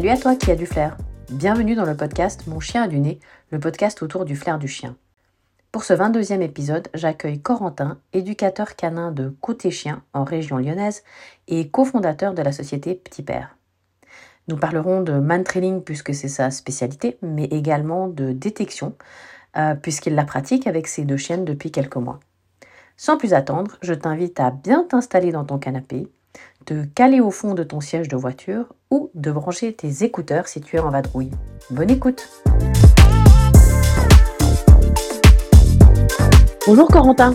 Salut à toi qui as du flair. Bienvenue dans le podcast Mon chien a du nez, le podcast autour du flair du chien. Pour ce 22e épisode, j'accueille Corentin, éducateur canin de Côté Chien en région lyonnaise et cofondateur de la société Petit Père. Nous parlerons de man trailing puisque c'est sa spécialité, mais également de détection euh, puisqu'il la pratique avec ses deux chiennes depuis quelques mois. Sans plus attendre, je t'invite à bien t'installer dans ton canapé, de caler au fond de ton siège de voiture ou de brancher tes écouteurs si tu es en vadrouille. Bonne écoute Bonjour Corentin.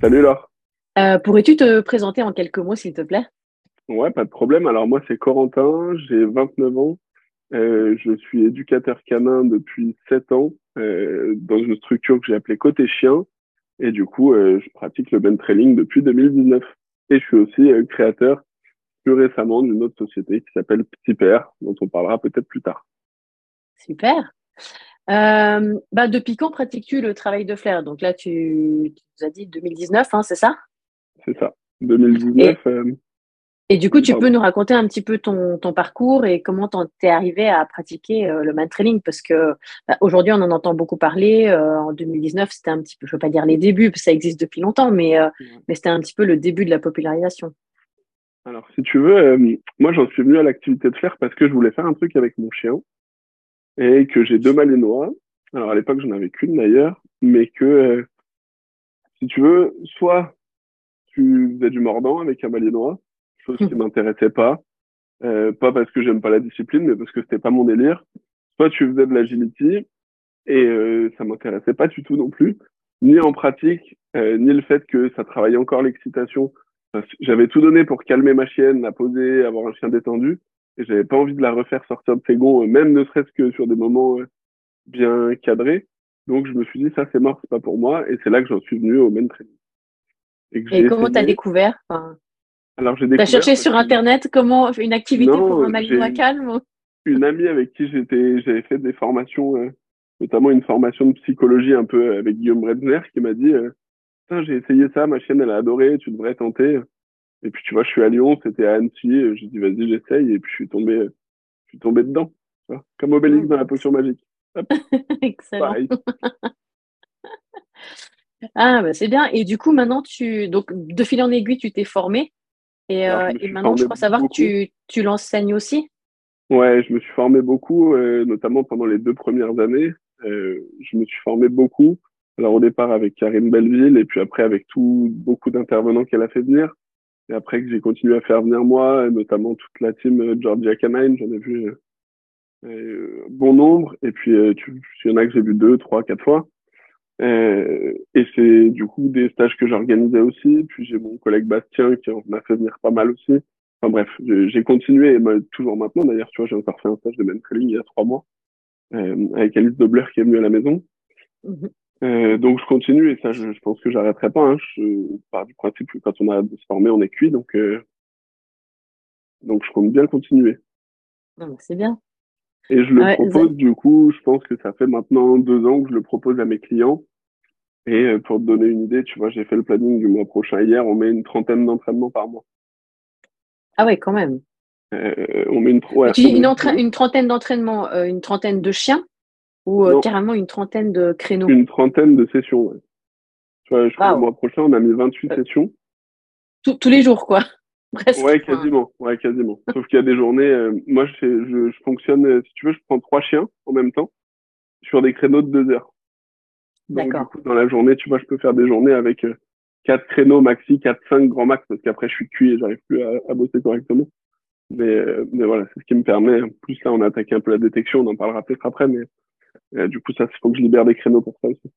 Salut Laure. Euh, pourrais-tu te présenter en quelques mots s'il te plaît? Ouais, pas de problème. Alors moi c'est Corentin, j'ai 29 ans. Euh, je suis éducateur canin depuis 7 ans euh, dans une structure que j'ai appelée Côté Chien. Et du coup, je pratique le ben trailing depuis 2019. Et je suis aussi créateur plus récemment d'une autre société qui s'appelle Petit Père, dont on parlera peut-être plus tard. Super. Euh, bah, depuis quand pratiques-tu le travail de flair? Donc là, tu, nous as dit 2019, hein, c'est ça? C'est ça, 2019. Et, euh, et du coup, tu peux nous raconter un petit peu ton, ton parcours et comment t'es arrivé à pratiquer euh, le man training Parce que bah, aujourd'hui, on en entend beaucoup parler. Euh, en 2019, c'était un petit peu, je ne veux pas dire les débuts, parce que ça existe depuis longtemps, mais, mais c'était un petit peu le début de la popularisation. Alors, si tu veux, moi, j'en suis venu à l'activité de flair parce que je voulais faire un truc avec mon chien et que j'ai deux malinois. Alors à l'époque, j'en avais qu'une d'ailleurs, mais que euh, si tu veux, soit tu faisais du mordant avec un malinois, chose qui m'intéressait pas, euh, pas parce que j'aime pas la discipline, mais parce que c'était pas mon délire. Soit tu faisais de l'agility et euh, ça m'intéressait pas du tout non plus, ni en pratique, euh, ni le fait que ça travaillait encore l'excitation. J'avais tout donné pour calmer ma chienne, la poser, avoir un chien détendu et j'avais pas envie de la refaire sortir de ses gonds, même ne serait-ce que sur des moments euh, bien cadrés. Donc je me suis dit ça c'est mort, c'est pas pour moi, et c'est là que j'en suis venu au main training. Et, comment t'as découvert enfin, Alors j'ai T'as cherché sur internet comment une activité pour un malinois calme Une amie avec qui j'étais, j'avais fait des formations, euh, notamment une formation de psychologie un peu avec Guillaume Bredner, qui m'a dit euh, j'ai essayé ça, ma chienne elle a adoré, tu devrais tenter. Et puis tu vois, je suis à Lyon, c'était à Annecy, j'ai dit vas-y, j'essaye, et puis je suis tombé, je suis tombé dedans, comme Obélix dans la potion magique. Excellent. ah bah c'est bien. Et du coup maintenant tu, donc de fil en aiguille, tu t'es formé, et, euh, et maintenant je crois savoir que tu, tu l'enseignes aussi. Ouais, je me suis formé beaucoup, euh, notamment pendant les deux premières années. Euh, je me suis formé beaucoup. Alors au départ avec Karine Belleville, et puis après avec tout beaucoup d'intervenants qu'elle a fait venir. Et après que j'ai continué à faire venir moi, notamment toute la team Georgia Canine, j'en ai vu euh, euh, bon nombre. Et puis, il y en a que j'ai vu deux, trois, quatre fois. Euh, et c'est du coup des stages que j'organisais aussi. Puis j'ai mon collègue Bastien qui en a fait venir pas mal aussi. Enfin bref, j'ai continué, et toujours maintenant d'ailleurs, tu vois, j'ai encore fait un stage de training il y a trois mois euh, avec Alice Dobler qui est venue à la maison. Mm-hmm. Euh, donc je continue et ça, je, je pense que j'arrêterai pas. Hein. Je pars du principe que quand on a de se former, on est cuit, donc euh, donc je compte bien continuer. C'est bien. Et je le propose du coup, je pense que ça fait maintenant deux ans que je le propose à mes clients. Et euh, pour te donner une idée, tu vois, j'ai fait le planning du mois prochain hier. On met une trentaine d'entraînements par mois. Ah ouais, quand même. Euh, on met une, ouais, une, une, trentaine d'entraînements, euh, une trentaine de chiens ou euh, carrément une trentaine de créneaux? Une trentaine de sessions, ouais. Tu vois, je crois le mois prochain, on a mis 28 euh, sessions. tous les jours, quoi. Presque. Ouais, quasiment. Ouais, quasiment. Sauf qu'il y a des journées, euh, moi, je, je, je, fonctionne, si tu veux, je prends trois chiens en même temps sur des créneaux de deux heures. D'accord. Dans la journée, tu vois, je peux faire des journées avec quatre créneaux maxi, quatre, cinq grands max, parce qu'après, je suis cuit et j'arrive plus à, à, bosser correctement. Mais, mais voilà, c'est ce qui me permet. En plus, là, on a attaqué un peu la détection, on en parlera peut-être après, mais euh, du coup, ça, il faut que je libère des créneaux pour ça aussi.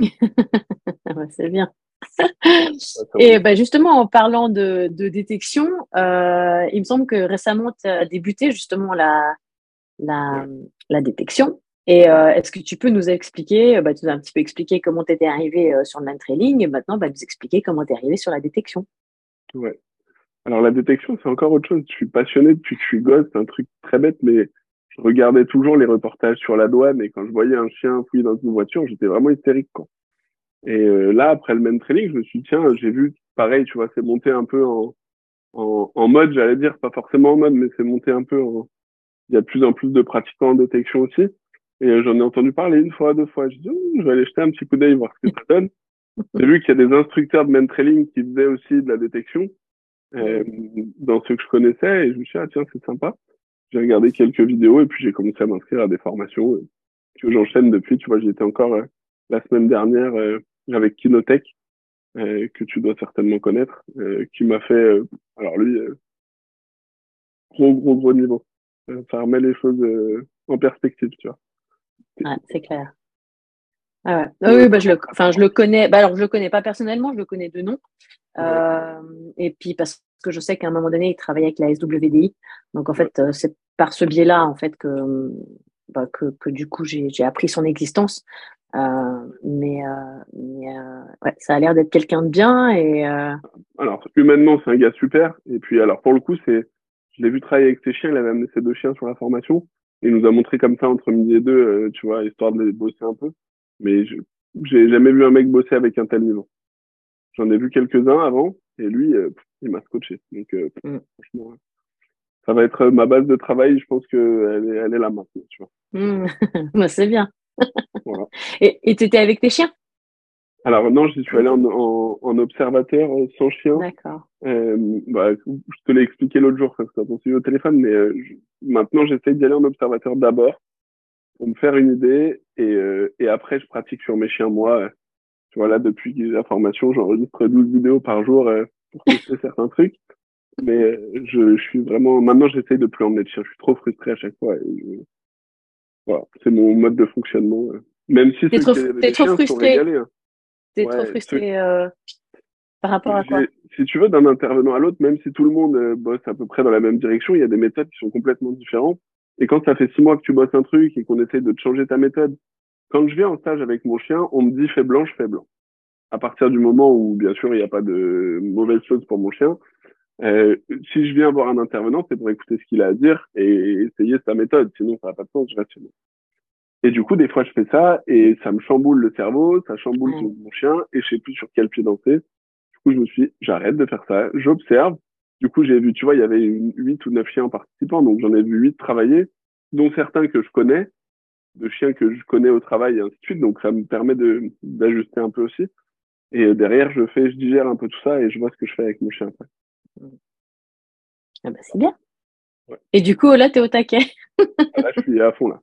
c'est bien. Et bah, justement, en parlant de, de détection, euh, il me semble que récemment, tu as débuté justement la, la, la détection. Et euh, est-ce que tu peux nous expliquer, bah, tu nous as un petit peu expliqué comment tu étais arrivé euh, sur le trailing, et maintenant, bah, nous expliquer comment tu es arrivé sur la détection. Ouais. Alors, la détection, c'est encore autre chose. Je suis passionné depuis que je suis gosse. C'est un truc très bête, mais je regardais toujours les reportages sur la douane et quand je voyais un chien fouiller dans une voiture, j'étais vraiment hystérique. Quoi. Et euh, là, après le même training, je me suis dit, tiens, j'ai vu, pareil, tu vois, c'est monté un peu en, en, mode, j'allais dire, pas forcément en mode, mais c'est monté un peu en... Il il y a de plus en plus de pratiquants en détection aussi. Et j'en ai entendu parler une fois, deux fois. Je dis, je vais aller jeter un petit coup d'œil, voir ce que ça donne. J'ai vu qu'il y a des instructeurs de main trailing qui faisaient aussi de la détection euh, dans ceux que je connaissais et je me suis dit, ah tiens, c'est sympa. J'ai regardé quelques vidéos et puis j'ai commencé à m'inscrire à des formations euh, que j'enchaîne depuis. Tu vois, j'y étais encore euh, la semaine dernière euh, avec Kinotech, que tu dois certainement connaître, qui m'a fait, alors lui, gros, gros, gros niveau. ça remet les choses en perspective, tu vois. Ouais, c'est clair. Ah ouais. Ah oui, bah, je le, enfin, je le connais. Bah, alors, je le connais pas personnellement, je le connais de nom. Euh, et puis parce que je sais qu'à un moment donné, il travaillait avec la SWDI. Donc en fait, euh, c'est par ce biais-là en fait que, bah, que, que, du coup j'ai appris son existence. Euh, mais, euh, mais ouais, ça a l'air d'être quelqu'un de bien et. Alors humainement, c'est un gars super. Et puis alors pour le coup, c'est, je l'ai vu travailler avec ses chiens. Il avait amené ses deux chiens sur la formation. Il nous a montré comme ça entre midi et deux, tu vois, histoire de les bosser un peu. Mais j'ai jamais vu un mec bosser avec un tel niveau. J'en ai vu quelques-uns avant, et lui, euh, il m'a scotché. Donc, euh, mm. franchement, ça va être ma base de travail. Je pense qu'elle est, elle est là maintenant. Tu vois. Mm. Bah, c'est bien. voilà. Et tu étais avec tes chiens? Alors non, j'y suis allé en, en, en, observateur euh, sans chien. D'accord. Euh, bah, je te l'ai expliqué l'autre jour parce que t'as suivi au téléphone, mais maintenant j'essaye d'y aller en observateur d'abord pour me faire une idée et, et après je pratique sur mes chiens moi voilà, depuis la formation, j'enregistre 12 vidéos par jour euh, pour tester certains trucs. Mais euh, je, je, suis vraiment, maintenant, j'essaye de plus emmener de chien. Je suis trop frustré à chaque fois. voilà, c'est mon mode de fonctionnement. Euh. Même si c'est trop, t'es trop frustré. Hein. T'es trop frustré euh, par rapport à quoi? Si tu veux, d'un intervenant à l'autre, même si tout le monde bosse à peu près dans la même direction, il y a des méthodes qui sont complètement différentes. Et quand ça fait six mois que tu bosses un truc et qu'on essaye de te changer ta méthode quand je viens en stage avec mon chien, on me dit fais blanc, je fais blanc. À partir du moment où, bien sûr, il n'y a pas de mauvaise chose pour mon chien, euh, si je viens voir un intervenant, c'est pour écouter ce qu'il a à dire et essayer sa méthode. Sinon, ça n'a pas de sens, je reste chez moi. Et du coup, des fois, je fais ça et ça me chamboule le cerveau, ça chamboule mon chien et je sais plus sur quel pied danser. Du coup, je me suis, j'arrête de faire ça, j'observe. Du coup, j'ai vu, tu vois, il y avait huit ou neuf chiens participants, donc j'en ai vu huit travailler, dont certains que je connais de chiens que je connais au travail et ainsi de suite. Donc, ça me permet de, d'ajuster un peu aussi. Et derrière, je fais, je digère un peu tout ça et je vois ce que je fais avec mon chien après. Ah bah, c'est bien. Et du coup, là, tu es au taquet. Ah, là, je suis à fond là.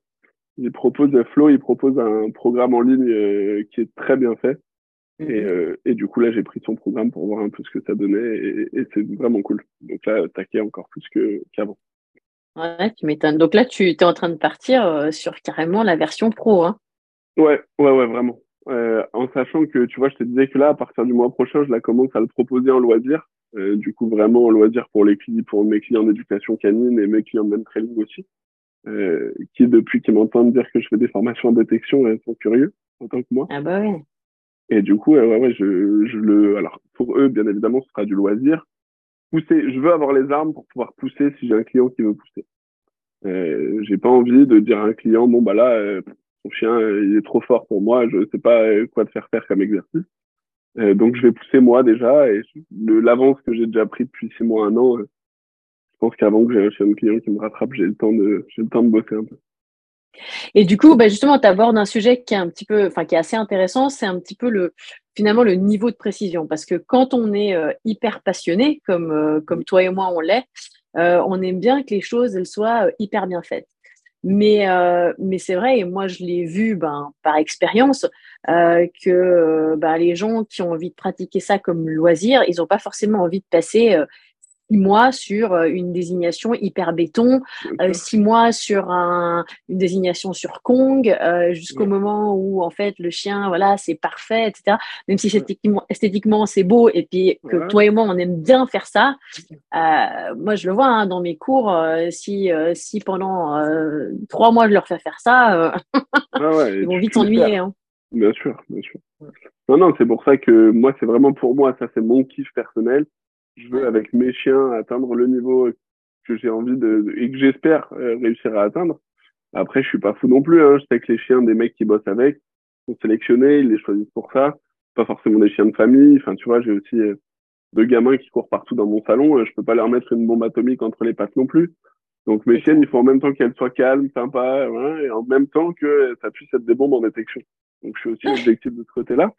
Il propose, Flo, il propose un programme en ligne euh, qui est très bien fait. Et, mhm. euh, et, du coup, là, j'ai pris son programme pour voir un peu ce que ça donnait et, et c'est vraiment cool. Donc là, taquet encore plus que, qu'avant. Ouais, tu m'étonnes. Donc là, tu es en train de partir euh, sur carrément la version pro. Hein. Ouais, ouais, ouais, vraiment. Euh, en sachant que, tu vois, je te disais que là, à partir du mois prochain, je la commence à le proposer en loisir. Euh, du coup, vraiment en loisir pour les clients, pour mes clients d'éducation canine et mes clients de même training aussi. Euh, qui, depuis qu'ils m'entendent dire que je fais des formations en détection, elles sont curieux, en tant que moi. Ah bah oui. Et du coup, ouais, ouais, je, je le, alors, pour eux, bien évidemment, ce sera du loisir pousser. Je veux avoir les armes pour pouvoir pousser si j'ai un client qui veut pousser. Euh, j'ai pas envie de dire à un client bon bah là euh, chien euh, il est trop fort pour moi, je sais pas euh, quoi te faire faire comme exercice. Euh, donc je vais pousser moi déjà et l'avance que j'ai déjà pris depuis six mois un an, pense qu'avant que j'ai un client qui me rattrape, j'ai le temps de j'ai bosser un peu. Et du coup, bah justement, tu abordes un sujet qui est un petit peu, enfin, qui est assez intéressant, c'est un petit peu le, finalement, le niveau de précision. Parce que quand on est euh, hyper passionné, comme, euh, comme toi et moi, on l'est, euh, on aime bien que les choses, soient hyper bien faites. Mais, mais c'est vrai, et moi, je l'ai vu ben, par expérience, que ben, les gens qui ont envie de pratiquer ça comme loisir, ils n'ont pas forcément envie de passer six mois sur euh, une désignation hyper béton, euh, six mois sur un, une désignation sur Kong, euh, jusqu'au moment où en fait le chien, voilà, c'est parfait, etc. Même si esthétiquement, esthétiquement c'est beau et puis que toi et moi on aime bien faire ça. moi je le vois hein, dans mes cours, si si pendant trois mois je leur fais faire ça, ah ils vont vite s'ennuyer. Hein. Bien sûr, bien sûr. Non, non, c'est pour ça que moi, c'est vraiment pour moi, ça c'est mon kiff personnel je veux avec mes chiens atteindre le niveau que j'ai envie de et que j'espère euh, réussir à atteindre. Après, je suis pas fou non plus. Hein. Je sais que les chiens des mecs qui bossent avec sont sélectionnés, ils les choisissent pour ça. Pas forcément des chiens de famille. Enfin, tu vois, j'ai aussi euh, deux gamins qui courent partout dans mon salon. Euh, je peux pas leur mettre une bombe atomique entre les pattes non plus. Donc mes chiennes, il faut en même temps qu'elles soient calmes, sympas, et en même temps que ça puisse être des bombes en détection. Donc je suis aussi objectif de ce côté-là.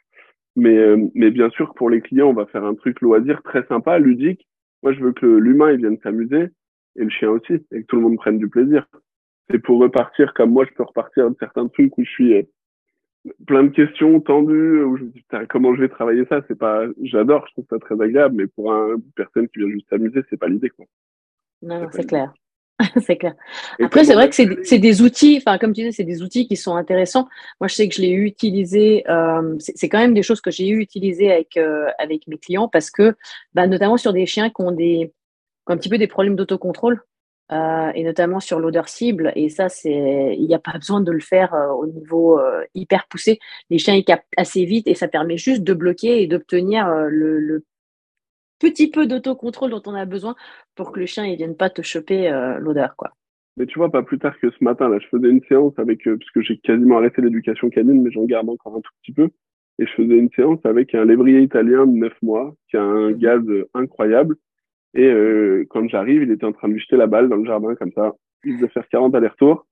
Mais, euh, mais bien sûr, pour les clients, on va faire un truc loisir très sympa, ludique. Moi, je veux que l'humain, il vienne s'amuser et le chien aussi, et que tout le monde prenne du plaisir. C'est pour repartir comme moi, je peux repartir de certains trucs où je suis euh, plein de questions tendues, où je me dis, comment je vais travailler ça? C'est pas, j'adore, je trouve ça très agréable, mais pour une personne qui vient juste s'amuser, c'est pas l'idée, quoi. Non, c'est clair. c'est clair. Après, c'est vrai que c'est des outils, enfin, comme tu disais, c'est des outils qui sont intéressants. Moi, je sais que je l'ai utilisé, euh, c'est quand même des choses que j'ai eu utilisées avec, euh, avec mes clients parce que, bah, notamment sur des chiens qui ont, des, un petit peu des problèmes d'autocontrôle. Euh, et notamment sur l'odeur cible. Et ça, c'est, il n'y a pas besoin de le faire au niveau hyper poussé. Les chiens, ils captent assez vite et ça permet juste de bloquer et d'obtenir le, le, petit peu d'autocontrôle dont on a besoin pour que le chien ne vienne pas te choper euh, l'odeur. quoi. Mais tu vois, pas plus tard que ce matin, là, je faisais une séance avec, euh, parce que j'ai quasiment arrêté l'éducation canine, mais j'en garde encore un tout petit peu. Et je faisais une séance avec un lévrier italien de 9 mois, qui a un mhm. gaz incroyable. Et euh, quand j'arrive, il était en train de lui jeter la balle dans le jardin, comme ça. Il devait faire 40 allers-retours.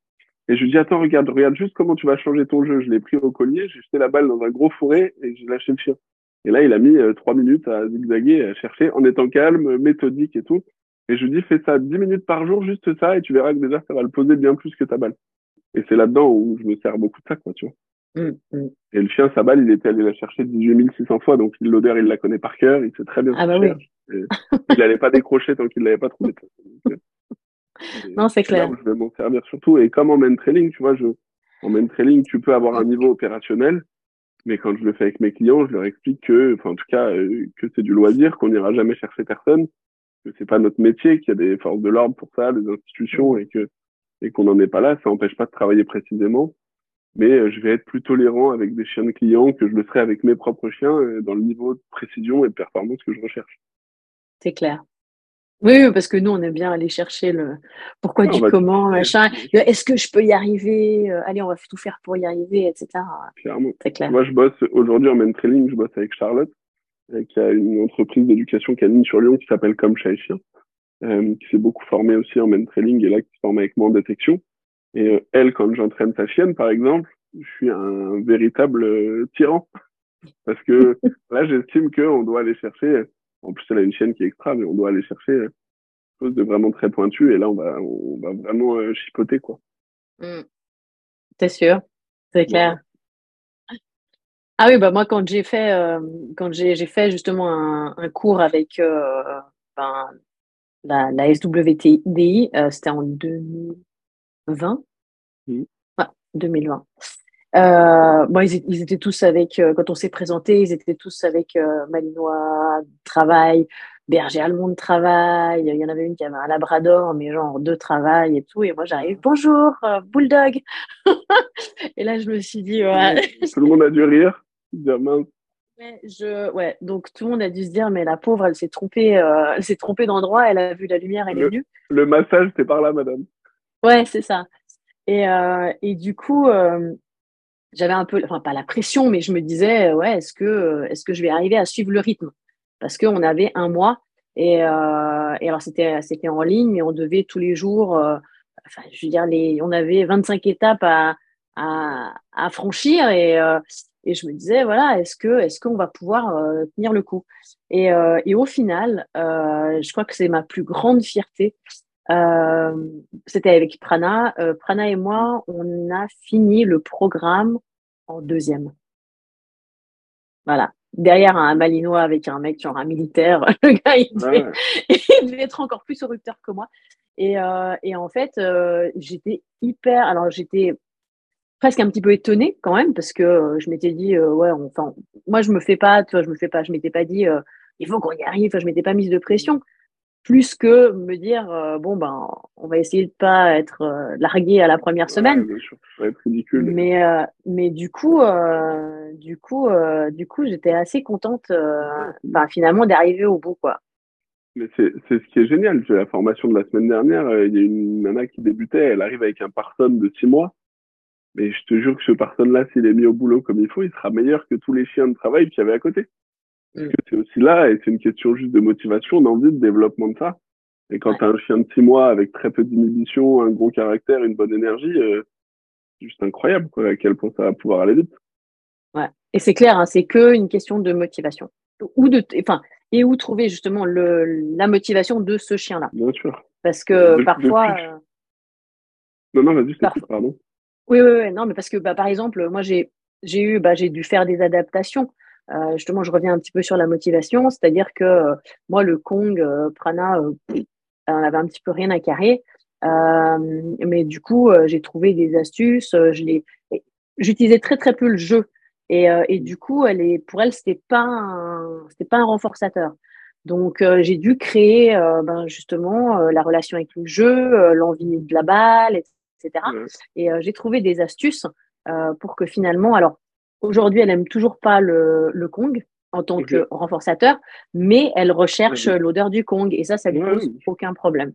Et je lui dis, attends, regarde, regarde juste comment tu vas changer ton jeu. Je l'ai pris au collier, j'ai jeté la balle dans un gros fourré et j'ai lâché le chien. Et là, il a mis euh, trois minutes à zigzaguer, à chercher, en étant calme, méthodique et tout. Et je lui dis, fais ça dix minutes par jour, juste ça, et tu verras que déjà, ça va le poser bien plus que ta balle. Et c'est là-dedans où je me sers beaucoup de ça, quoi, tu vois. Mmh, mmh. Et le chien, sa balle, il était allé la chercher 18 600 fois, donc l'odeur, il la connaît par cœur, il sait très bien ah bah oui. il n'allait pas décrocher tant qu'il l'avait pas trouvé. non, c'est clair. je vais m'en servir surtout. Et comme en main trailing, tu vois, je, en main trailing, tu peux avoir un niveau opérationnel, mais quand je le fais avec mes clients, je leur explique que, enfin, en tout cas, euh, que c'est du loisir, qu'on n'ira jamais chercher personne, que c'est pas notre métier, qu'il y a des forces de l'ordre pour ça, des institutions, et que et qu'on n'en est pas là. Ça n'empêche pas de travailler précisément, mais euh, je vais être plus tolérant avec des chiens de clients que je le serais avec mes propres chiens euh, dans le niveau de précision et de performance que je recherche. C'est clair. Oui, parce que nous, on aime bien aller chercher le pourquoi du comment, machin. Est-ce que je peux y arriver euh, Allez, on va tout faire pour y arriver, etc. Clairement. Clair. Moi, je bosse aujourd'hui en main training, je bosse avec Charlotte, euh, qui a une entreprise d'éducation canine sur Lyon qui s'appelle Comme Chat et Chien, euh, qui s'est beaucoup formée aussi en main training et là qui se forme avec moi en détection. Et elle, quand j'entraîne sa chienne, par exemple, je suis un véritable tyran. Parce que là, j'estime qu'on doit aller chercher en plus, elle a une chienne qui est extra, mais on doit aller chercher quelque chose de vraiment très pointu. Et là, on va, on va vraiment euh, chipoter, quoi. Mmh. C'est sûr, c'est clair. Ah oui, bah moi, quand j'ai fait, euh, quand j'ai, fait justement un, un cours avec euh, ben, la, la SWTDI, c'était en 2020. Mmh. 2020. Euh, bon, ils, ils, étaient tous avec, euh, quand on s'est présenté, ils étaient tous avec euh, Malinois travail, berger allemand de travail. Il y en avait une qui avait un labrador, mais genre deux travail et tout. Et moi, j'arrive, bonjour, euh, bulldog. et là, je me suis dit, ouais. Tout le monde a dû rire. Je, ouais, donc tout le monde a dû se dire, mais la pauvre, elle s'est trompée, elle s'est trompée d'endroit, elle a vu la lumière, elle le, est venue. Le massage, c'est par là, madame. Ouais, c'est ça. Et, et du coup, j'avais un peu, enfin pas la pression, mais je me disais, ouais, est-ce que, est-ce que je vais arriver à suivre le rythme? Parce qu'on avait un mois et, euh, et alors c'était, c'était en ligne, mais on devait tous les jours, euh, enfin, je veux dire, les, on avait 25 étapes à, à, à franchir et, euh, et je me disais, voilà, est-ce que, est-ce qu'on va pouvoir euh, tenir le coup? Et, euh, et au final, je crois que c'est ma plus grande fierté, euh, c'était avec Prana. Euh, Prana et moi, on a fini le programme en deuxième. Voilà. Derrière un malinois avec un mec, genre un militaire, le gars, il devait, être encore plus au rupteur que moi. Et, euh, et en fait, j'étais hyper. Alors, j'étais presque un petit peu étonnée quand même parce que je m'étais dit, ouais, enfin, moi, je me fais pas, tu vois, je me fais pas, je m'étais pas dit, il faut qu'on y arrive. Enfin, je m'étais pas mise de pression plus que me dire euh, bon ben on va essayer de pas être euh, largué à la première semaine. ça va être ridicule. Mais euh, mais du coup du coup du coup j'étais assez contente ben, finalement d'arriver au bout quoi. Mais c'est c'est ce qui est génial j'ai la formation de la semaine dernière il y a une nana qui débutait elle arrive avec un parson de six mois. Mais je te jure que ce parson là s'il est mis au boulot comme il faut il sera meilleur que tous les chiens de travail qu'il y avait à côté parce mm. que c'est aussi là, et c'est une question juste de motivation, d'envie, de développement de ça. Et quand tu as un chien de six mois avec très peu d'inhibition, un gros caractère, une bonne énergie, c'est juste incroyable quoi, à quel point ça va pouvoir aller vite. Ouais. Et c'est clair, hein, c'est que une question de motivation. Ou de, enfin, et où trouver justement le, la motivation de ce chien-là. Bien sûr. Parce que parfois. Euh, non, non, vas-y, parfois... pardon. Oui, oui, oui, non, mais parce que bah, par exemple, moi j'ai j'ai eu, bah, j'ai dû faire des adaptations. Euh, justement, je reviens un petit peu sur la motivation, c'est-à-dire que euh, moi, le Kong euh, Prana, on avait un petit peu rien à carrer. mais du coup, j'ai trouvé des astuces. j'utilisais très très peu le jeu. Et, et du coup, elle est, pour elle, c'était pas un, pas un renforçateur. Donc, j'ai dû créer ben, justement la relation avec le jeu, l'envie de la balle, etc. Et j'ai trouvé des astuces pour que finalement, alors aujourd'hui, elle aime toujours pas le, le Kong en tant que renforçateur, mais elle recherche l'odeur du Kong et ça, ça lui pose aucun problème.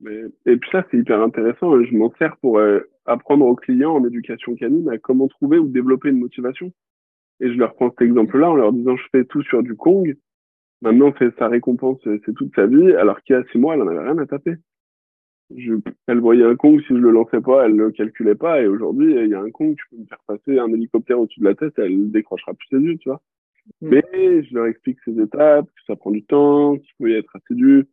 Mais, et puis ça, c'est hyper intéressant. Hein. Je m'en sers pour euh, apprendre aux clients en éducation canine à comment trouver ou développer une motivation. Et je leur prends cet exemple-là en leur disant, je fais tout sur du Kong. Maintenant, c'est sa récompense, c'est toute sa vie, alors qu'il y a six mois, elle en avait rien à taper. Je, elle voyait un Kong, si je le lançais pas, elle le calculait pas, et aujourd'hui, il y a un Kong, tu peux me faire passer un hélicoptère au-dessus de la tête, elle décrochera plus ses yeux, tu vois. Mm. Mais je leur explique ces étapes, que ça prend du temps, qu'il faut y être assidu,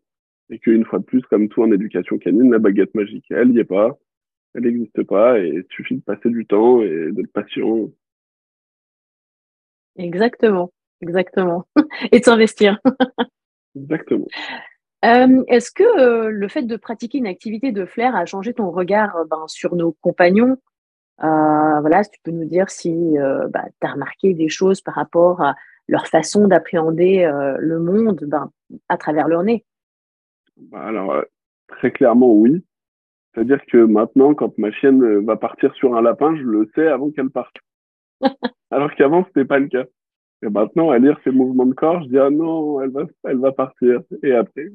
et qu'une fois de plus, comme tout en éducation canine, la baguette magique, elle n'y est pas, elle n'existe pas, et il suffit de passer du temps et d'être patient. Exactement, exactement. et de s'investir. exactement. Euh, est-ce que euh, le fait de pratiquer une activité de flair a changé ton regard euh, ben, sur nos compagnons? Voilà, si tu peux nous dire si bah, tu as remarqué des choses par rapport à leur façon d'appréhender le monde ben, à travers leur nez? Bah, alors, très clairement, oui. C'est-à-dire que maintenant, quand ma chienne va partir sur un lapin, je le sais avant qu'elle parte. alors qu'avant, c'était pas le cas. Et maintenant, à lire ses mouvements de corps, je dis, ah non, elle va, elle va partir. Et après.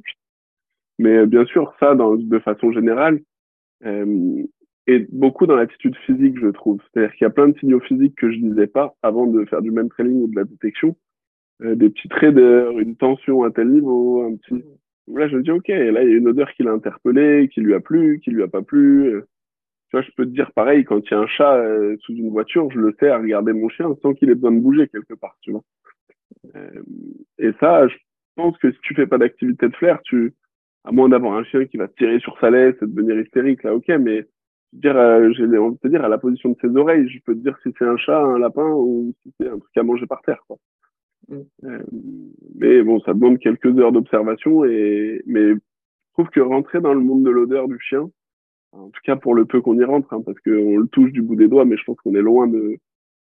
Mais bien sûr, ça, de façon générale, euh, et beaucoup dans l'attitude physique, je trouve. C'est-à-dire qu'il y a plein de signaux physiques que je disais pas avant de faire du même training ou de la détection. Euh, des petits raideurs, une tension à tel niveau, un petit. Là, je me dis, OK, là, il y a une odeur qui l'a interpellé, qui lui a plu, qui lui a pas plu. Tu vois, je peux te dire pareil, quand il y a un chat euh, sous une voiture, je le sais à regarder mon chien sans qu'il ait besoin de bouger quelque part, tu vois. Euh, et ça, je pense que si tu fais pas d'activité de flair, tu, à moins d'avoir un chien qui va tirer sur sa laisse et devenir hystérique, là, ok, mais dire, euh, j'ai envie de te dire, à la position de ses oreilles, je peux te dire si c'est un chat, un lapin ou si c'est un truc à manger par terre, quoi. Mm. Euh, mais bon, ça demande quelques heures d'observation et, mais je trouve que rentrer dans le monde de l'odeur du chien, en tout cas pour le peu qu'on y rentre, hein, parce qu'on le touche du bout des doigts, mais je pense qu'on est loin de,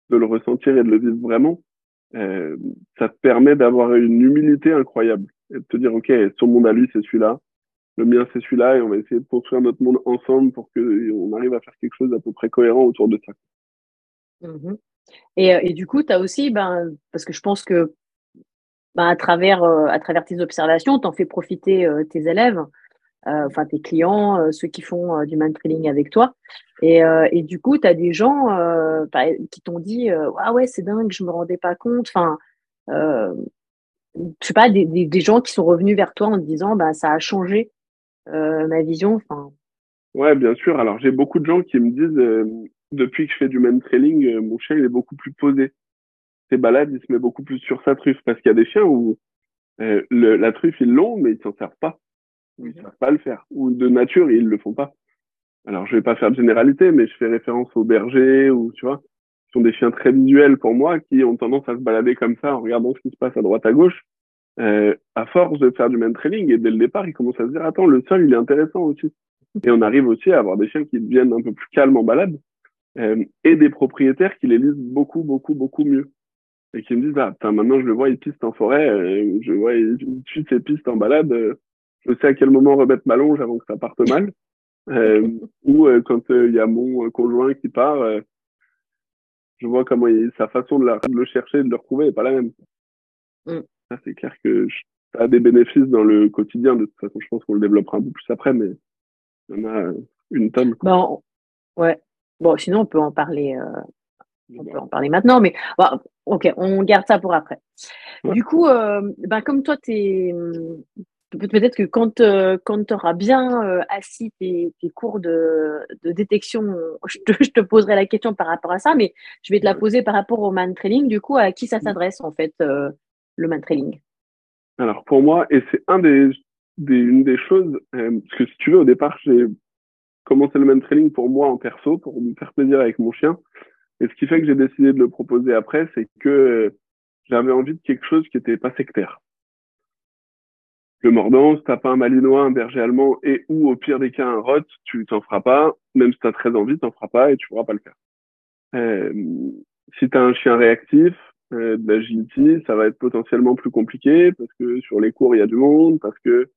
le ressentir et de le vivre vraiment. Euh, ça te permet d'avoir une humilité incroyable et de te dire ok son monde à lui c'est celui-là le mien c'est celui-là et on va essayer de construire notre monde ensemble pour que on arrive à faire quelque chose d'à peu près cohérent autour de ça mmh et, euh, et, du coup tu as aussi ben parce que je pense que ben, à travers euh, à travers tes observations tu en fais profiter tes élèves enfin tes clients, euh, ceux qui font euh, du man training avec toi. Et, du coup, tu as des gens qui t'ont dit Ah ouais, c'est dingue, je me rendais pas compte. Enfin, je sais pas, des, gens qui sont revenus vers toi en te disant bah, Ça a changé ma vision. Enfin, Ouais, bien sûr. Alors, j'ai beaucoup de gens qui me disent depuis que je fais du man trailing, mon chien il est beaucoup plus posé. Ses balades, il se met beaucoup plus sur sa truffe parce qu'il y a des chiens où la truffe ils l'ont, mais ils s'en servent pas ils ne savent pas le faire, ou de nature, ils le font pas. Alors, je vais pas faire de généralité, mais je fais référence aux bergers, ou tu vois, qui sont des chiens très visuels pour moi, qui ont tendance à se balader comme ça en regardant ce qui se passe à droite à gauche. Euh, à force de faire du main trailing, et dès le départ, ils commencent à se dire, attends, le sol, il est intéressant aussi. Et on arrive aussi à avoir des chiens qui deviennent un peu plus calmes en balade, euh, et des propriétaires qui les lisent beaucoup, beaucoup, beaucoup mieux. Et qui me disent, ah, maintenant je le vois, il piste en forêt, euh, je vois, il suit ses pistes en balade, euh, je sais à quel moment remettre ma longe avant que ça parte mal. Euh, ou euh, quand il euh, y a mon conjoint qui part, je vois comment il, sa façon de, le chercher, de le retrouver n'est pas la même. Mm. c'est clair que ça a des bénéfices dans le quotidien. De toute façon, je pense qu'on le développera un peu plus après, mais il y en a une tonne. Bon, ouais. Bon, sinon on peut en parler. On peut en parler maintenant, mais ok, on garde ça pour après. Du coup, ben, comme toi, tu es, peut-être que quand, euh, quand tu auras bien euh, assis tes, cours de, détection, je te, poserai la question par rapport à ça, mais je vais te la poser par rapport au man trailing. Du coup, à qui ça s'adresse en fait, euh, le man trailing Alors pour moi, et c'est un des, une des choses, parce que si tu veux, au départ, j'ai commencé le man trailing pour moi en perso, pour me faire plaisir avec mon chien. Et ce qui fait que j'ai décidé de le proposer après, c'est que j'avais envie de quelque chose qui était pas sectaire le mordant, si t'as pas un malinois, un berger allemand et ou au pire des cas un rot, tu t'en feras pas. Même si t'as très envie, t'en feras pas et tu pourras pas le faire. Euh, si t'as un chien réactif, euh, de l'agility, ça va être potentiellement plus compliqué parce que sur les cours il y a du monde, parce que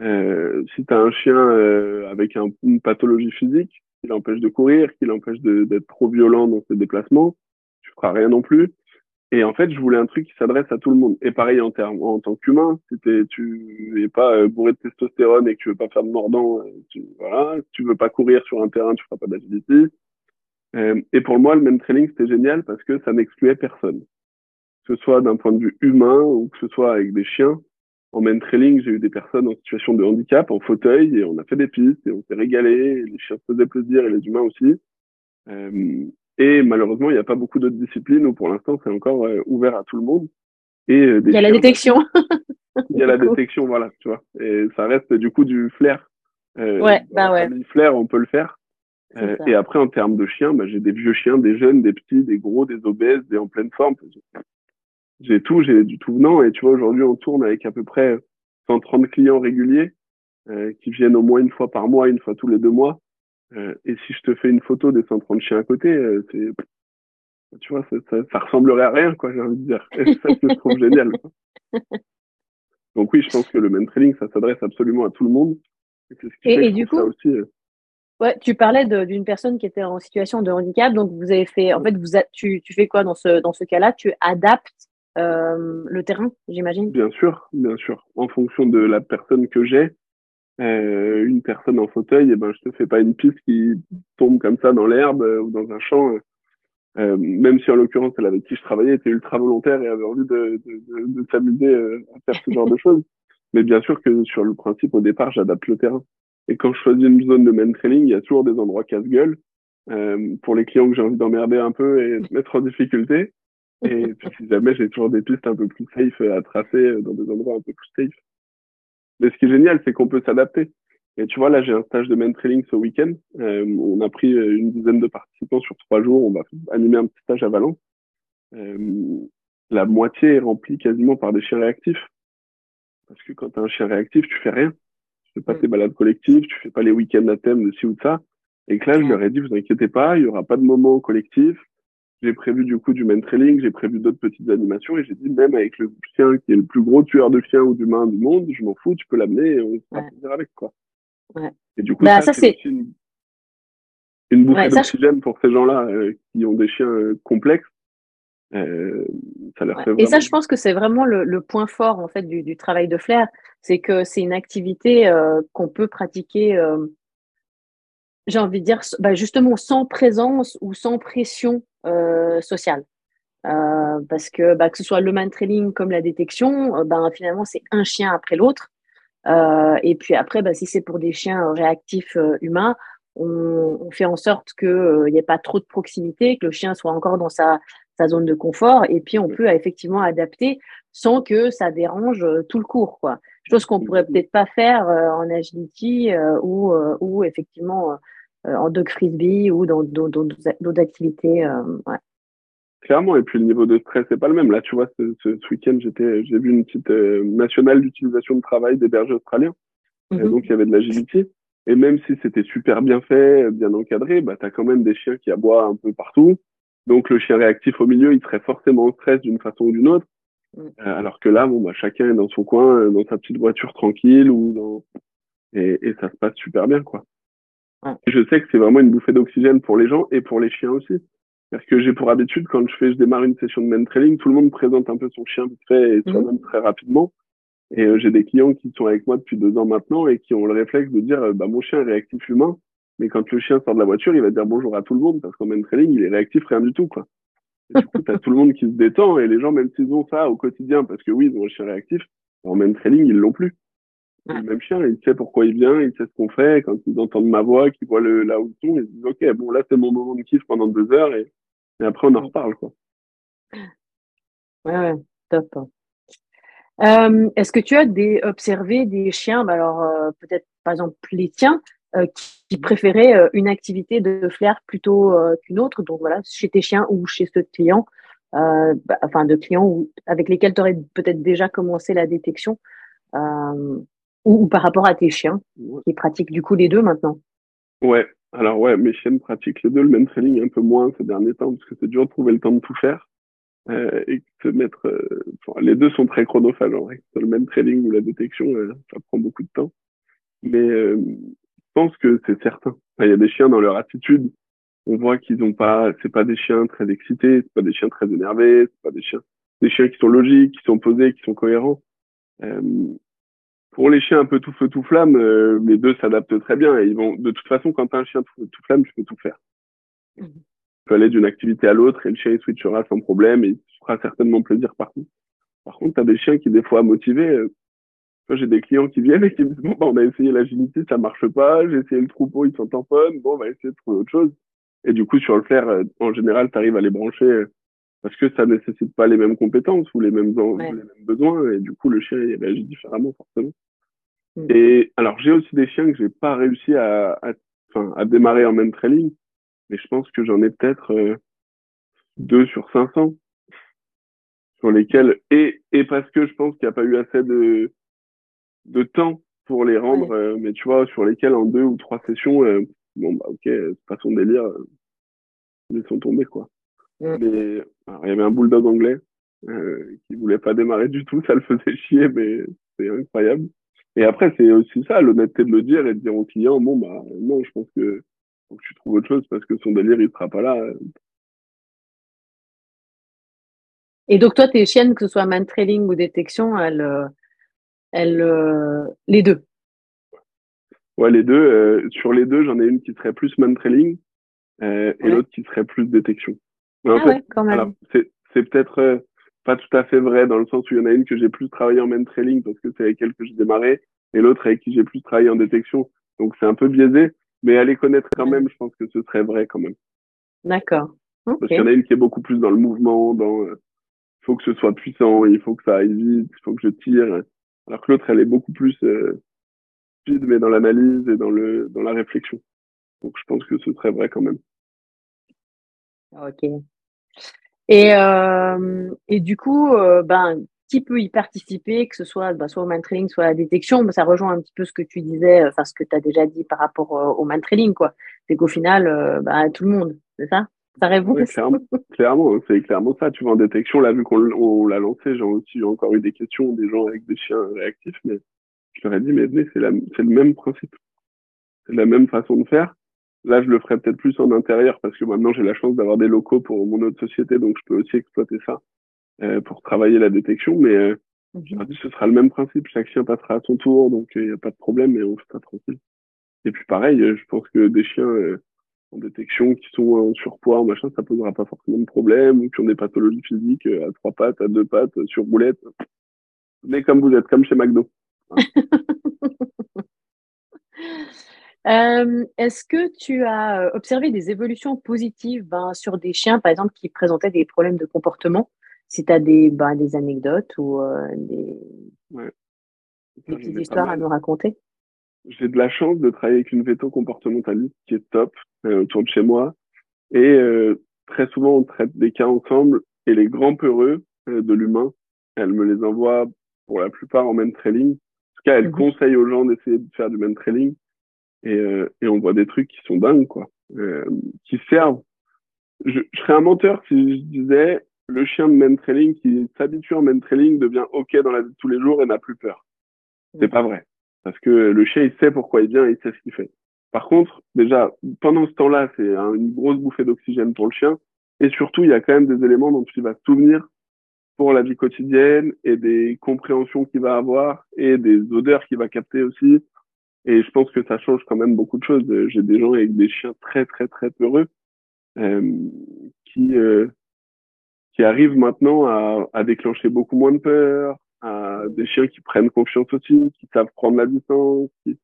euh, si tu as un chien euh, avec un, une pathologie physique qui l'empêche de courir, qui l'empêche d'être trop violent dans ses déplacements, tu feras rien non plus. Et en fait, je voulais un truc qui s'adresse à tout le monde. Et pareil en termes, en tant qu'humain, si tu es pas euh, bourré de testostérone et que tu veux pas faire de mordant, euh, tu, voilà, tu veux pas courir sur un terrain, tu feras pas d'agility. Euh, et pour moi, le même training, c'était génial parce que ça n'excluait personne. Que ce soit d'un point de vue humain ou que ce soit avec des chiens. En main training, j'ai eu des personnes en situation de handicap, en fauteuil, et on a fait des pistes, et on s'est régalé, les chiens se faisaient plaisir, et les humains aussi. Et malheureusement, il n'y a pas beaucoup d'autres disciplines où pour l'instant, c'est encore euh, ouvert à tout le monde. Et euh, il y a la détection. il y a la détection, voilà, tu vois. Et ça reste du coup du flair. Euh, ouais, bah ouais. Flair, on peut le faire. Euh, et après, en termes de chiens, bah, j'ai des vieux chiens, des jeunes, des petits, des gros, des obèses, des en pleine forme. J'ai tout, j'ai du tout venant. Et tu vois, aujourd'hui, on tourne avec à peu près 130 clients réguliers euh, qui viennent au moins une fois par mois, une fois tous les deux mois. Euh, et si je te fais une photo des 130 chiens à côté, euh, tu vois, ça, ça, ça, ressemblerait à rien, quoi, j'ai envie de dire. Et ça, je trouve génial. Donc oui, je pense que le main training, ça s'adresse absolument à tout le monde. Et, ce qui et, du coup, aussi, euh, ouais, tu parlais d'une personne qui était en situation de handicap. Donc vous avez fait, en fait, vous tu, tu fais quoi dans ce dans ce cas-là? Tu adaptes euh, le terrain, j'imagine? Bien sûr, bien sûr. En fonction de la personne que j'ai, euh, une personne en fauteuil, et eh ben je te fais pas une piste qui tombe comme ça dans l'herbe euh, ou dans un champ. Euh, même si en l'occurrence celle avec qui je travaillais était ultra volontaire et avait envie de, de, de, s'amuser euh, à faire ce genre de choses. Mais bien sûr que sur le principe au départ j'adapte le terrain. Et quand je choisis une zone de main training, il y a toujours des endroits casse-gueule euh, pour les clients que j'ai envie d'emmerder un peu et de mettre en difficulté. Et puis si jamais j'ai toujours des pistes un peu plus safe à tracer dans des endroits un peu plus safe. Mais ce qui est génial, c'est qu'on peut s'adapter. Et tu vois, là, j'ai un stage de main training ce week-end. Euh, on a pris euh, une dizaine de participants sur trois jours. On va animer un petit stage à Valence. Euh, la moitié est remplie quasiment par des chiens réactifs. Parce que quand tu as un chien réactif, tu fais rien. Tu fais pas mm. tes balades collectives, tu fais pas les week-ends à thème de ci ou de ça. Et que là, je leur ai dit, vous inquiétez pas, il y aura pas de moment collectif. J'ai prévu du coup du main trailing, j'ai prévu d'autres petites animations et j'ai dit même avec le chien qui est le plus gros tueur de chiens ou d'humains du monde, je m'en fous, tu peux l'amener et on va ouais. avec quoi. Ouais. Et du coup, bah, ça, c'est une, une bouffée d'oxygène pour ces gens-là euh, qui ont des chiens euh, complexes. Euh, ça leur fait Et ça, je pense que c'est vraiment le, le, point fort en fait du, du travail de flair, c'est que c'est une activité euh, qu'on peut pratiquer j'ai envie de dire, bah justement sans présence ou sans pression euh, sociale. Euh, parce que bah, que ce soit le man trailing comme la détection, euh, ben finalement c'est un chien après l'autre. Et puis après, bah, si c'est pour des chiens réactifs humains, on, on, fait en sorte qu'il n'y ait pas trop de proximité, que le chien soit encore dans sa, sa zone de confort, et puis on peut effectivement adapter sans que ça dérange tout le cours. Quoi. Chose qu'on pourrait peut-être pas faire en agility ou, ou effectivement en dog frisbee ou dans d'autres activités. Euh, ouais. Clairement, et puis le niveau de stress n'est pas le même. Là, tu vois, ce, ce, week-end, j'étais, j'ai vu une petite euh, nationale d'utilisation de travail des bergers australiens. Et mhm. donc, il y avait de l'agilité. Et même si c'était super bien fait, bien encadré, bah, tu as quand même des chiens qui aboient un peu partout. Donc, le chien réactif au milieu, il serait forcément en stress d'une façon ou d'une autre. Mhm. alors que là, bon, bah, chacun est dans son coin, dans sa petite voiture tranquille ou dans... et, et ça se passe super bien, quoi. Je sais que c'est vraiment une bouffée d'oxygène pour les gens et pour les chiens aussi. Parce que j'ai pour habitude, quand je fais, je démarre une session de main trailing, tout le monde présente un peu son chien vite fait et soi-même mhm. très rapidement. Et euh, j'ai des clients qui sont avec moi depuis deux ans maintenant et qui ont le réflexe de dire, euh, bah, mon chien est réactif humain. Mais quand le chien sort de la voiture, il va dire bonjour à tout le monde parce qu'en main trailing, il est réactif rien du tout, quoi. Et du coup, t'as tout le monde qui se détend et les gens, même s'ils ont ça au quotidien, parce que oui, ils ont un chien réactif, en main trailing, ils l'ont plus. Le même chien, il sait pourquoi il vient, il sait ce qu'on fait. Quand ils entendent ma voix, qu'ils voient le, là où ils sont, ils se disent, OK, bon, là, c'est mon moment de kiff pendant deux heures et, et après, on en reparle, quoi. Ouais, ouais, top. Euh, Est-ce que tu as des, observé des chiens, bah alors euh, peut-être par exemple les tiens, euh, qui, préféraient une activité de flair plutôt qu'une autre, donc voilà, chez tes chiens ou chez ce client, bah, enfin de clients avec lesquels tu aurais peut-être déjà commencé la détection, ou, ou, par rapport à tes chiens, qui pratiquent du coup les deux maintenant. Ouais, alors ouais, mes chiens pratiquent les deux, le même training un peu moins ces derniers temps, parce que c'est dur de trouver le temps de tout faire. Euh, et se mettre, euh, les deux sont très chronophages en vrai. le même training ou la détection, euh, ça prend beaucoup de temps. Mais je pense que c'est certain. Il y a des chiens dans leur attitude, on voit qu'ils ont pas, c'est pas des chiens très excités, c'est pas des chiens très énervés, c'est pas des chiens, des chiens qui sont logiques, qui sont posés, qui sont cohérents. Pour les chiens un peu tout feu tout flamme, les deux s'adaptent très bien et ils vont. De toute façon, quand t'as un chien tout tout flamme, tu peux tout faire. Mmh peut aller d'une activité à l'autre et le chien il switchera sans problème et il fera certainement plaisir partout. Par contre, tu as des chiens qui, des fois, motivés, euh, j'ai des clients qui viennent et qui me disent, bon, bah, on a essayé l'agilité, ça marche pas, j'ai essayé le troupeau, ils sont tamponnes, bon, on va essayer de trouver autre chose. Et du coup, sur le flair, euh, en général, tu arrives à les brancher euh, parce que ça nécessite pas les mêmes compétences ou les mêmes, les mêmes besoins et du coup, le chien, il réagit différemment, forcément. Mm. Et alors, j'ai aussi des chiens que j'ai pas réussi à, à, à démarrer en même trailing mais je pense que j'en ai peut-être euh, deux sur 500 sur lesquels et et parce que je pense qu'il n'y a pas eu assez de de temps pour les rendre euh, mais tu vois sur lesquels en deux ou trois sessions euh, bon bah ok c'est pas son délire ils sont tombés quoi mais il y avait un bulldog anglais qui voulait pas démarrer du tout ça le faisait chier mais c'est incroyable et après c'est aussi ça l'honnêteté de le dire et de dire au client bon bah non je pense que faut que tu trouves autre chose parce que son délire, il sera pas là. Et donc, toi, tes chiennes, que ce soit man trailing ou détection, elles, euh, elles, euh, les deux? Ouais, les deux. Euh, sur les deux, j'en ai une qui serait plus man trailing et l'autre qui serait plus détection. Ah ouais, quand même. C'est peut-être pas tout à fait vrai dans le sens où il y en a une que j'ai plus travaillé en man trailing parce que c'est avec elle que j'ai démarré et l'autre avec qui j'ai plus travaillé en détection. Donc c'est un peu biaisé. Mais à les connaître quand même, je pense que ce serait vrai quand même. D'accord. Parce qu'il y en a une qui est beaucoup plus dans le mouvement, dans il euh, faut que ce soit puissant, il faut que ça aille vite, il faut que je tire. Alors que l'autre, elle est beaucoup plus euh, speed, mais dans l'analyse et dans le dans la réflexion. Donc je pense que ce serait vrai quand même. Ok. Et, euh, et du coup, euh, ben, qui peut y participer, que ce soit bah, soit au man trailing, soit à la détection, mais ça rejoint un petit peu ce que tu disais, enfin ce que tu as déjà dit par rapport euh, au man trailing, quoi. C'est qu'au final, euh, bah, tout le monde, c'est ça? Ça répond? Clairement, c'est clairement ça. Tu vois, en détection, là, vu qu'on l'a lancé, j'ai aussi encore eu des questions des gens avec des chiens réactifs, mais je leur ai dit, mais c'est le même principe. C'est la même façon de faire. Là, je le ferai peut-être plus en intérieur parce que maintenant, j'ai la chance d'avoir des locaux pour mon autre société, donc je peux aussi exploiter ça. Euh, pour travailler la détection, mais euh, ce sera le même principe. Chaque chien passera à son tour, donc il n'y a pas de problème et on sera tranquille. Et puis pareil, je pense que des chiens euh, en détection qui sont en surpoids, machin, ça posera pas forcément de problème, ou qui ont des pathologies physiques à trois pattes, à deux pattes, sur roulette. Mais comme vous êtes, comme chez McDo. Euh, Est-ce que tu as observé des évolutions positives ben, sur des chiens, par exemple, qui présentaient des problèmes de comportement? Si tu as des, bah, des anecdotes ou euh, des, des petites histoires à nous raconter? J'ai de la chance de travailler avec une veto comportementaliste qui est top euh, autour de chez moi. Et euh, très souvent, on traite des cas ensemble. Et les grands peureux de l'humain, elle me les envoie pour la plupart en main trailing. En tout cas, elle mmh conseille aux gens d'essayer de faire du main trailing. Et, et on voit des trucs qui sont dingues, quoi. qui servent. Je, je serais un menteur si je disais le chien de main trailing qui s'habitue en main trailing devient OK dans la vie de tous les jours et n'a plus peur. C'est pas vrai. Parce que le chien, il sait pourquoi il vient, il sait ce qu'il fait. Par contre, déjà, pendant ce temps-là, c'est une grosse bouffée d'oxygène pour le chien. Et surtout, il y a quand même des éléments dont il va se souvenir pour la vie quotidienne et des compréhensions qu'il va avoir et des odeurs qu'il va capter aussi. Et je pense que ça change quand même beaucoup de choses. J'ai des gens avec des chiens très, très, très peureux euh, qui, euh, qui arrive maintenant à, déclencher beaucoup moins de peur, à des chiens qui prennent confiance aussi, qui savent prendre la distance, qui,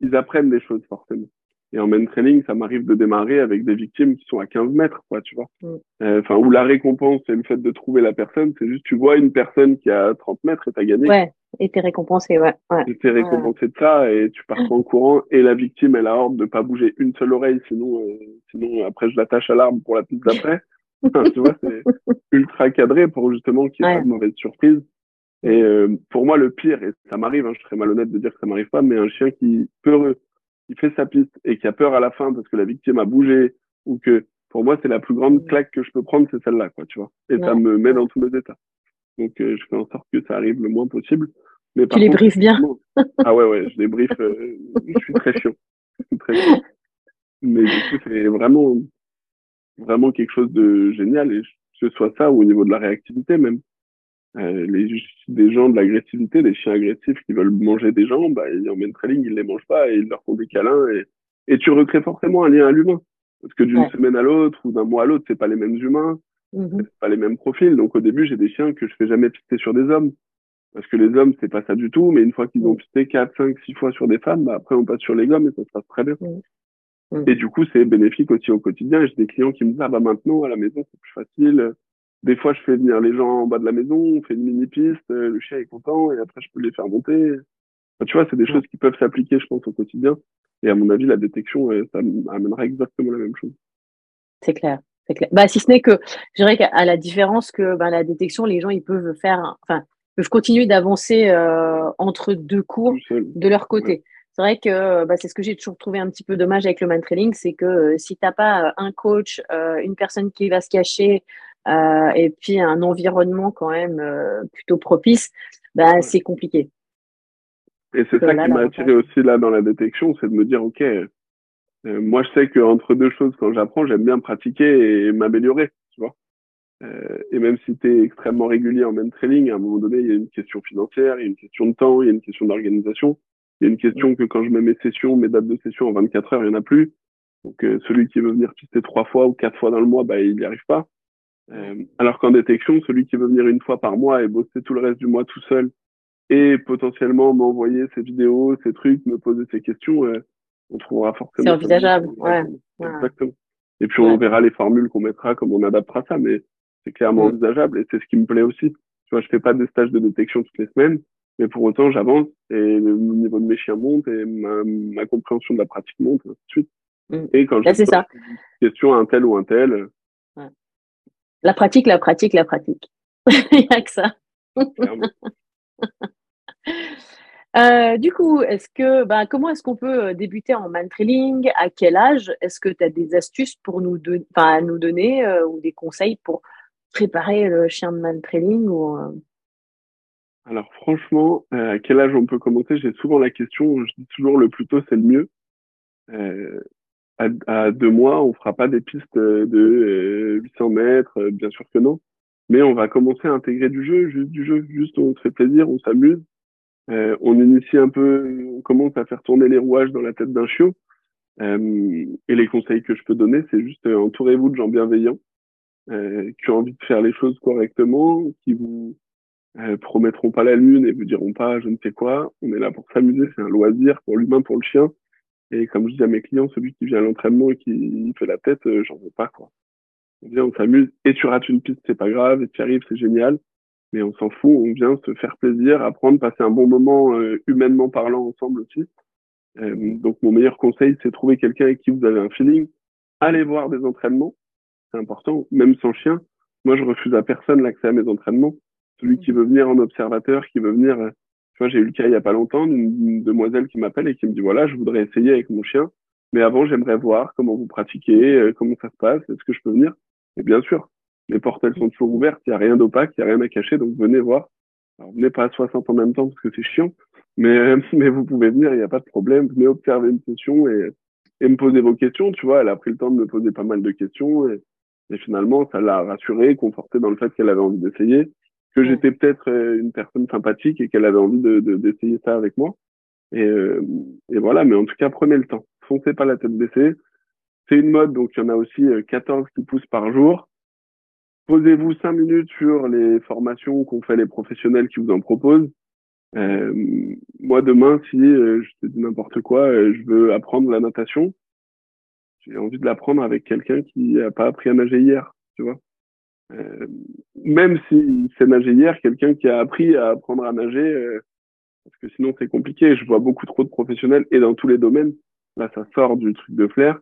ils apprennent des choses forcément. Et en main training, ça m'arrive de démarrer avec des victimes qui sont à 15 mètres, quoi, tu vois. Mm. Euh, enfin, où la récompense, c'est le fait de trouver la personne. C'est juste, tu vois une personne qui a 30 mètres et t'as gagné. Ouais, et t'es récompensé, ouais. ouais. Et t'es récompensé de ça et tu pars en courant et la victime, elle a ordre de pas bouger une seule oreille, sinon, euh, sinon après je l'attache à l'arbre pour la piste d'après. tu vois, c'est ultra cadré pour justement qu'il n'y ait pas de mauvaise surprise. Et euh, pour moi, le pire, et ça m'arrive, hein, je serais malhonnête de dire que ça m'arrive pas, mais un chien qui peut qui fait sa piste et qui a peur à la fin parce que la victime a bougé ou que pour moi c'est la plus grande mm. claque que je peux prendre c'est celle-là quoi tu vois. Et ça me met dans tous mes états. Donc euh, je fais en sorte que ça arrive le moins possible. Mais tu les briefes bien. ah ouais ouais je les briefe euh, je suis très chiant. Très chiant. Mais du coup c'est vraiment vraiment quelque chose de génial et que ce soit ça ou au niveau de la réactivité même euh, les, des gens de l'agressivité, des chiens agressifs qui veulent manger des gens, bah, ils emmènent trailing, ils les mangent pas et ils leur font des câlins et, et tu recrées forcément un lien à l'humain. Parce que d'une semaine à l'autre ou d'un mois à l'autre, c'est pas les mêmes humains, mm-hmm. c'est pas les mêmes profils. Donc au début, j'ai des chiens que je fais jamais pister sur des hommes. Parce que les hommes, c'est pas ça du tout, mais une fois qu'ils ont pisté 4, 5, 6 fois sur des femmes, bah, après on passe sur les gommes et ça se passe très bien. Et du coup, c'est bénéfique aussi au quotidien. J'ai des clients qui me disent, ah bah maintenant, à la maison, c'est plus facile des fois, je fais venir les gens en bas de la maison, on fait une mini piste, euh, le chien est content et après je peux les faire monter. tu vois, c'est des choses qui peuvent s'appliquer, je pense, au quotidien. Et à mon avis, la détection, euh, ça amènera exactement la même chose. C'est clair. C'est clair. Bah, si ce n'est que, je dirais qu'à la différence que bah, la détection, les gens, ils peuvent faire, enfin, peuvent continuer d'avancer euh, entre deux cours de leur côté. C'est vrai que bah, c'est ce que j'ai toujours trouvé un petit peu dommage avec le man trailing, c'est que si tu n'as pas un coach, une personne qui va se cacher, euh, et puis un environnement quand même euh, plutôt propice, bah, c'est compliqué. Et c'est ça qui m'a attiré aussi là dans la détection, c'est de me dire, OK, euh, moi je sais qu'entre deux choses, quand j'apprends, j'aime bien pratiquer et m'améliorer, tu vois. Euh, et même si tu es extrêmement régulier en même training, à un moment donné, il y a une question financière, il y a une question de temps, il y a une question d'organisation, il y a une question que quand je mets mes sessions, mes dates de session en 24 heures, il n'y en a plus. Donc celui qui veut venir pister trois fois ou quatre fois dans le mois, bah, il n'y arrive pas. Euh, alors qu'en détection, celui qui veut venir une fois par mois et bosser tout le reste du mois tout seul et potentiellement m'envoyer ses vidéos, ses trucs, me poser ses questions, euh, on trouvera forcément. C'est envisageable, ouais. Exactement. Et puis on verra les formules qu'on mettra, comme on adaptera ça, mais c'est clairement mm. envisageable et c'est ce qui me plaît aussi. Tu vois, je fais pas des stages de détection toutes les semaines, mais pour autant j'avance et le niveau de mes chiens monte et ma, ma compréhension de la pratique monte, ainsi de suite. Mm. Et quand je pose une question à un tel ou un tel, la pratique, la pratique, la pratique. Il n'y a que ça. Euh, du coup, est-ce que, bah, comment est-ce qu'on peut euh, débuter en man trailing À quel âge? Est-ce que tu as des astuces pour nous, à nous donner euh, ou des conseils pour préparer le chien de man trailing ou, Alors franchement, à quel âge on peut commencer? J'ai souvent la question. Je dis toujours le plus tôt c'est le mieux à, deux mois, on fera pas des pistes de 800 euh, mètres, euh, bien sûr que non. Mais on va commencer à intégrer du jeu, juste du jeu, juste on se fait plaisir, on s'amuse. Euh, on initie un peu, on commence à faire tourner les rouages dans la tête d'un chiot. Euh, et les conseils que je peux donner, c'est juste entourez-vous de gens bienveillants qui ont envie de faire les choses correctement, qui vous promettront pas la lune et vous diront pas je ne sais quoi. On est là pour s'amuser, c'est un loisir pour l'humain, pour le chien. Et comme je dis à mes clients, celui qui vient à l'entraînement et qui fait la tête, euh, j'en veux pas, quoi. On vient, on s'amuse, et tu rates une piste, c'est pas grave, et tu arrives, c'est génial. Mais on s'en fout, on vient se faire plaisir, apprendre, passer un bon moment, euh, humainement parlant ensemble aussi. Euh, donc mon meilleur conseil, c'est trouver quelqu'un avec qui vous avez un feeling. Allez voir des entraînements, c'est important, même sans chien. Moi, je refuse à personne l'accès à mes entraînements. Celui qui veut venir en observateur, qui veut venir tu vois, j'ai eu le cas il y a pas longtemps d'une demoiselle qui m'appelle et qui me dit voilà, je voudrais essayer avec mon chien, mais avant j'aimerais voir comment vous pratiquez, euh, comment ça se passe, est-ce que je peux venir? Et bien sûr, les portes elles sont toujours ouvertes, il y a rien d'opaque, il y a rien à cacher, donc venez voir. Alors venez pas à 60 en même temps parce que c'est chiant, mais mais vous pouvez venir, il n'y a pas de problème. Venez observer une session et et me poser vos questions. Tu vois, elle a pris le temps de me poser pas mal de questions et, et finalement ça l'a rassurée, confortée dans le fait qu'elle avait envie d'essayer que j'étais peut-être euh, une personne sympathique et qu'elle avait envie de d'essayer ça avec moi. Et, euh, et, voilà, mais en tout cas, prenez le temps. Foncez pas la tête baissée. C'est une mode, donc il y en a aussi 14 euh, qui poussent par jour. Posez-vous cinq minutes sur les formations qu'ont fait les professionnels qui vous en proposent. Euh, moi, demain, si euh, je te dis n'importe quoi, je veux apprendre la natation, j'ai envie de l'apprendre avec quelqu'un qui a pas appris à nager hier, tu vois. Euh, même si c'est nager hier, quelqu'un qui a appris à apprendre à nager, parce que sinon c'est compliqué. Je vois beaucoup trop de professionnels et dans tous les domaines. Là, ça sort du truc de flair.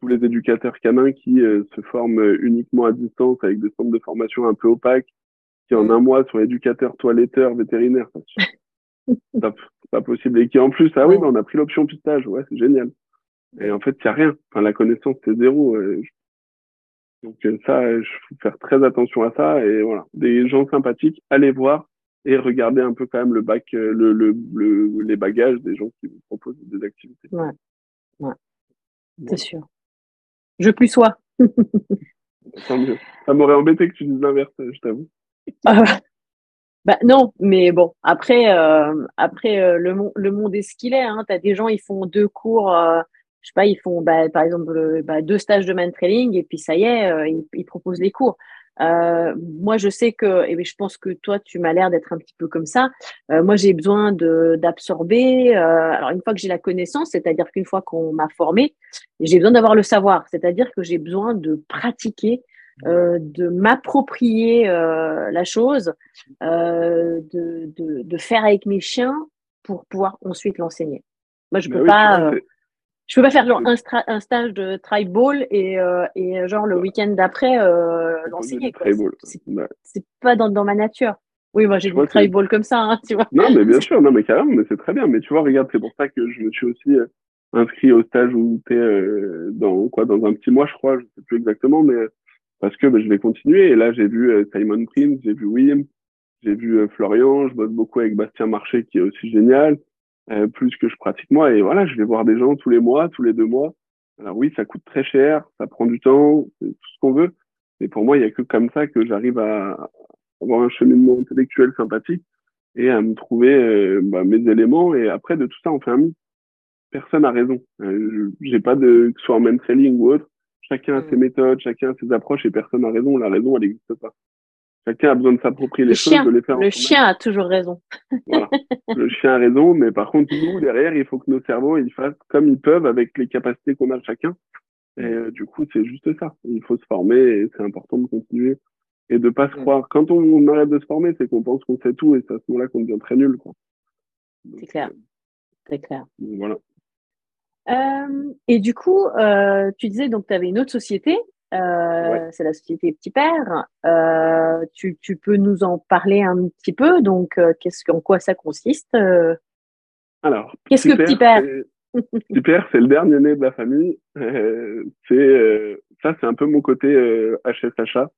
Tous les éducateurs canins qui se forment uniquement à distance avec des centres de formation un peu opaques, qui en un mois sont éducateurs, toiletteurs, vétérinaires. c'est pas possible. Et qui en plus, ah oui, mais on a pris l'option pistage. Ouais, c'est génial. Et en fait, il n'y a rien. Enfin, la connaissance, c'est zéro. Donc euh, ça, il faut faire très attention à ça. Et voilà, des gens sympathiques, allez voir et regardez un peu quand même le bac, euh, le, le, le les bagages des gens qui vous proposent des activités. Ouais, ouais. c'est sûr. Je plus sois. Ça m'aurait embêté que tu dises l'inverse, je t'avoue. Bah non, mais bon, après, euh, après euh, le, le monde est ce qu'il est. Hein. Tu as des gens, ils font deux cours, euh, je sais pas, ils font bah, par exemple bah, deux stages de man trailing et puis ça y est, ils, ils, proposent les cours. moi, je sais que, et je pense que toi, tu m'as l'air d'être un petit peu comme ça. moi, j'ai besoin d'absorber. alors, une fois que j'ai la connaissance, c'est-à-dire qu'une fois qu'on m'a formé, j'ai besoin d'avoir le savoir. C'est-à-dire que j'ai besoin de pratiquer euh, de m'approprier euh, la chose, euh, de, de, de, faire avec mes chiens pour pouvoir ensuite l'enseigner. Moi, je peux pas. Je peux pas faire genre un, un stage de tribal et, et genre le week-end d'après l'enseigner. C'est pas dans, dans ma nature. Oui, moi j'ai du tribal comme ça, hein, tu vois. Non, mais bien sûr, non, mais carrément, mais c'est très bien. Mais tu vois, regarde, c'est pour ça que je me suis aussi inscrit au stage où tu es dans quoi, dans un petit mois, je crois, je sais plus exactement, mais parce que bah, je vais continuer. Et là, j'ai vu euh, Simon Prince, j'ai vu William, j'ai vu euh, Florian, je bosse beaucoup avec Bastien Marché qui est aussi génial, euh, plus que je pratique moi. Et voilà, je vais voir des gens tous les mois, tous les deux mois. Alors oui, ça coûte très cher, ça prend du temps, c'est tout ce qu'on veut. Mais pour moi, il y a que comme ça que j'arrive à avoir un cheminement intellectuel sympathique et à me trouver bah, mes éléments. Et après, de tout ça, on fait un mythe. Personne a raison. j'ai pas de, que ce soit en main trailing ou autre, Chacun a ses mm. méthodes, chacun a ses approches et personne n'a raison. La raison, elle n'existe pas. Chacun a besoin de s'approprier les choses, de les faire. Le chien a toujours raison. voilà. Le chien a raison, mais par contre, nous, derrière, il faut que nos cerveaux, ils fassent comme ils peuvent avec les capacités qu'on a chacun. Et euh, du coup, c'est juste ça. Il faut se former et c'est important de continuer et de pas se mm. croire. Quand on, arrête de se former, c'est qu'on pense qu'on sait tout et c'est à ce moment-là qu'on devient très nul. C'est clair. Euh, c'est clair. Voilà. Euh, et du coup, euh, tu disais donc tu avais une autre société, euh, c'est la société Petit Père. Euh, tu, tu, peux nous en parler un petit peu Donc, euh, qu'est-ce en quoi ça consiste? Alors, qu'est-ce que Petit Père Petit Père, c'est le dernier né de la famille. c'est ça, c'est un peu mon côté HSHA,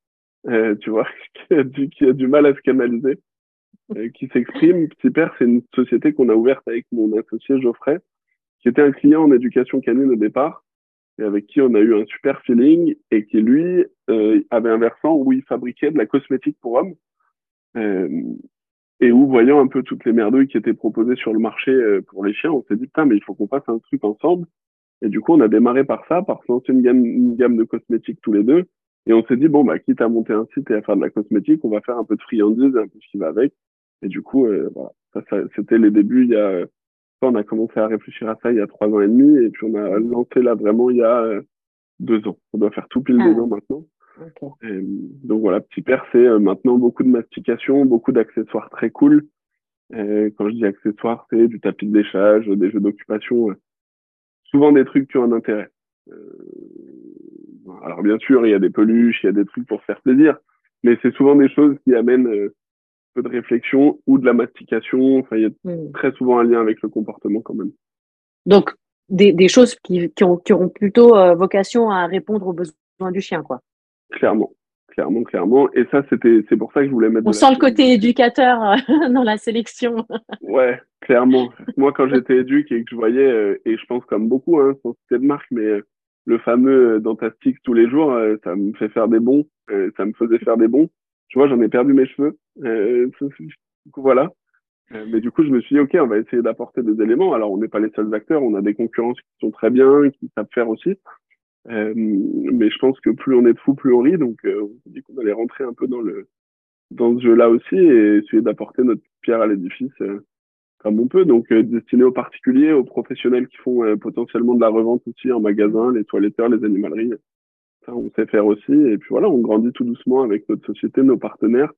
tu vois, qui a, du, qui a du mal à se canaliser, qui s'exprime. Petit Père, c'est une société qu'on a ouverte avec mon associé Geoffrey qui était un client en éducation canine au départ, et avec qui on a eu un super feeling, et qui lui euh, avait un versant où il fabriquait de la cosmétique pour hommes, euh, et où voyant un peu toutes les merdouilles qui étaient proposées sur le marché euh, pour les chiens, on s'est dit putain mais il faut qu'on fasse un truc ensemble. Et du coup on a démarré par ça, par lancer une gamme, une gamme de cosmétiques tous les deux, et on s'est dit bon bah quitte à monter un site et à faire de la cosmétique, on va faire un peu de friandises, un peu ce qui va avec. Et du coup voilà, ça, ça c'était les débuts il y a on a commencé à réfléchir à ça il y a trois ans et demi, et puis on a lancé là vraiment il y a euh, deux ans. On doit faire tout pile deux ah. ans maintenant. donc voilà, Petit Père, c'est euh, maintenant beaucoup de mastication, beaucoup d'accessoires très cool. Et quand je dis accessoires, c'est du tapis de léchage, des jeux d'occupation, euh, souvent des trucs qui ont un intérêt. alors bien sûr, il y a des peluches, il y a des trucs pour faire plaisir, mais c'est souvent des choses qui amènent peu de réflexion ou de la mastication. Enfin, il y a hmm. très souvent un lien avec le comportement quand même. Donc, des, des choses qui, qui, ont, qui auront plutôt euh, vocation à répondre aux besoins du chien, quoi. Clairement, clairement, clairement. Et ça, c'était, c'est pour ça que je voulais mettre. On sent le côté éducateur euh, dans la sélection. ouais, clairement. Moi, quand j'étais éduque et que je voyais, euh, et je pense comme beaucoup, hein, sans citer de marque, mais le fameux Dentastic tous les jours, ça me fait faire des bons, ça me faisait faire des bons tu vois, j'en ai perdu mes cheveux. Euh, voilà. Euh, mais du coup, je me suis dit, OK, on va essayer d'apporter des éléments. Alors, on n'est pas les seuls acteurs, on a des concurrences qui sont très bien, qui savent faire aussi. Euh, mais je pense que plus on est de fous, plus on rit. Donc, euh, on s'est dit qu'on allait rentrer un peu dans le dans ce jeu-là aussi et essayer d'apporter notre pierre à l'édifice comme on peut. Donc, destiné aux particuliers, aux professionnels qui font potentiellement de la revente aussi en magasin, les toiletteurs, les animaleries. Ça, on sait faire aussi. Et puis voilà, on grandit tout doucement avec notre société, nos partenaires,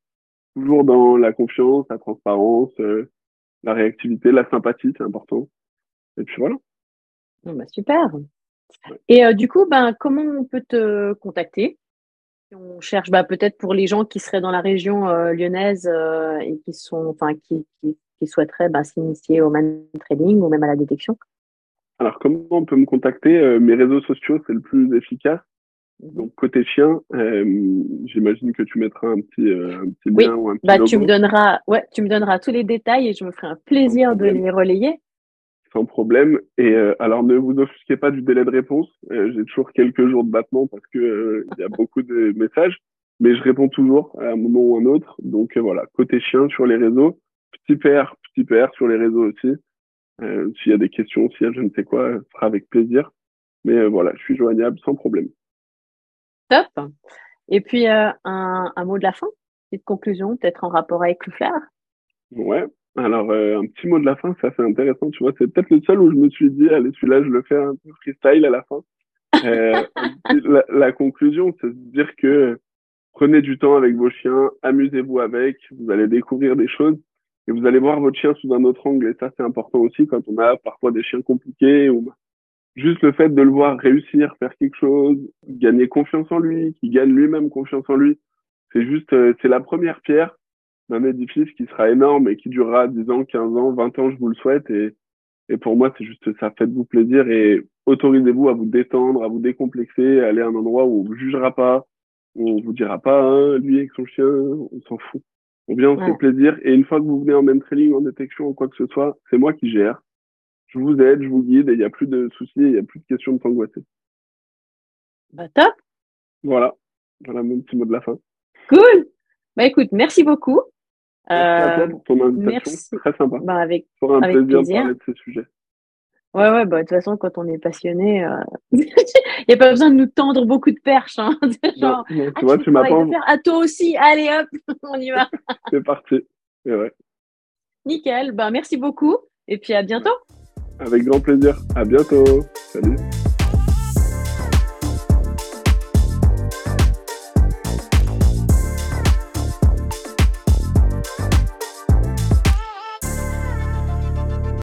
toujours dans la confiance, la transparence, la réactivité, la sympathie, c'est important. Et puis voilà. bah, super. Et euh, du coup, ben, comment on peut te contacter? On cherche bah, peut-être pour les gens qui seraient dans la région euh, lyonnaise euh, et qui sont, enfin, qui, qui, souhaiteraient bah, s'initier au man trading ou même à la détection. Alors, comment on peut me contacter? Mes réseaux sociaux, c'est le plus efficace. Donc côté chien, j'imagine que tu mettras un petit, un petit lien ou un petit bah, Tu me donneras, ouais, tu me donneras tous les détails et je me ferai un plaisir de les relayer sans problème. Et euh, alors ne vous offusquez pas du délai de réponse. Euh, j'ai toujours quelques jours de battement parce que euh, il y a beaucoup de messages, mais je réponds toujours à un moment ou un autre. Donc voilà, côté chien sur les réseaux, petit père, petit père sur les réseaux aussi. S'il y a des questions, s'il y a je ne sais quoi, ce sera avec plaisir. Mais voilà, je suis joignable sans problème. Top. Et puis un, un mot de la fin, petite conclusion, peut-être en rapport avec le flair. Ouais, alors, euh, un petit mot de la fin, ça c'est intéressant, tu vois. C'est peut-être le seul où je me suis dit, allez, celui-là, je le fais un peu freestyle à la fin. Euh, la, la, conclusion, c'est de dire que prenez du temps avec vos chiens, amusez-vous avec, vous allez découvrir des choses et vous allez voir votre chien sous un autre angle. Et ça, c'est important aussi quand on a parfois des chiens compliqués ou juste le fait de le voir réussir, faire quelque chose, gagner confiance en lui, qu'il gagne lui-même confiance en lui. C'est juste, euh, c'est la première pierre d'un édifice qui sera énorme et qui durera 10 ans, 15 ans, 20 ans, je vous le souhaite. Et, et pour moi, c'est juste ça, faites-vous plaisir et autorisez-vous à vous détendre, à vous décomplexer, à aller à un endroit où on vous jugera pas, où on vous dira pas, hein, lui avec son chien, on s'en fout. On vient, on se fait plaisir. Et une fois que vous venez en main trailing, en détection ou quoi que ce soit, c'est moi qui gère. Je vous aide, je vous guide et il n'y a plus de soucis, il n'y a plus de questions de s'angoisser. Bah top. Voilà. Voilà mon petit mot de la fin. Cool. Bah écoute, merci beaucoup. Merci à toi pour ton invitation. Merci. Très sympa. Bah, avec, un plaisir, de parler de ces sujets. Ouais, ouais, bah, de toute façon, quand on est passionné, euh, il n'y a pas besoin de nous tendre beaucoup de perches. Hein. Genre, tu ah, vois, tu, m'as pas. Faire à toi aussi, allez hop, on y va. C'est parti. Ouais. Nickel, bah, merci beaucoup et puis à bientôt. Avec grand plaisir. À bientôt. Salut.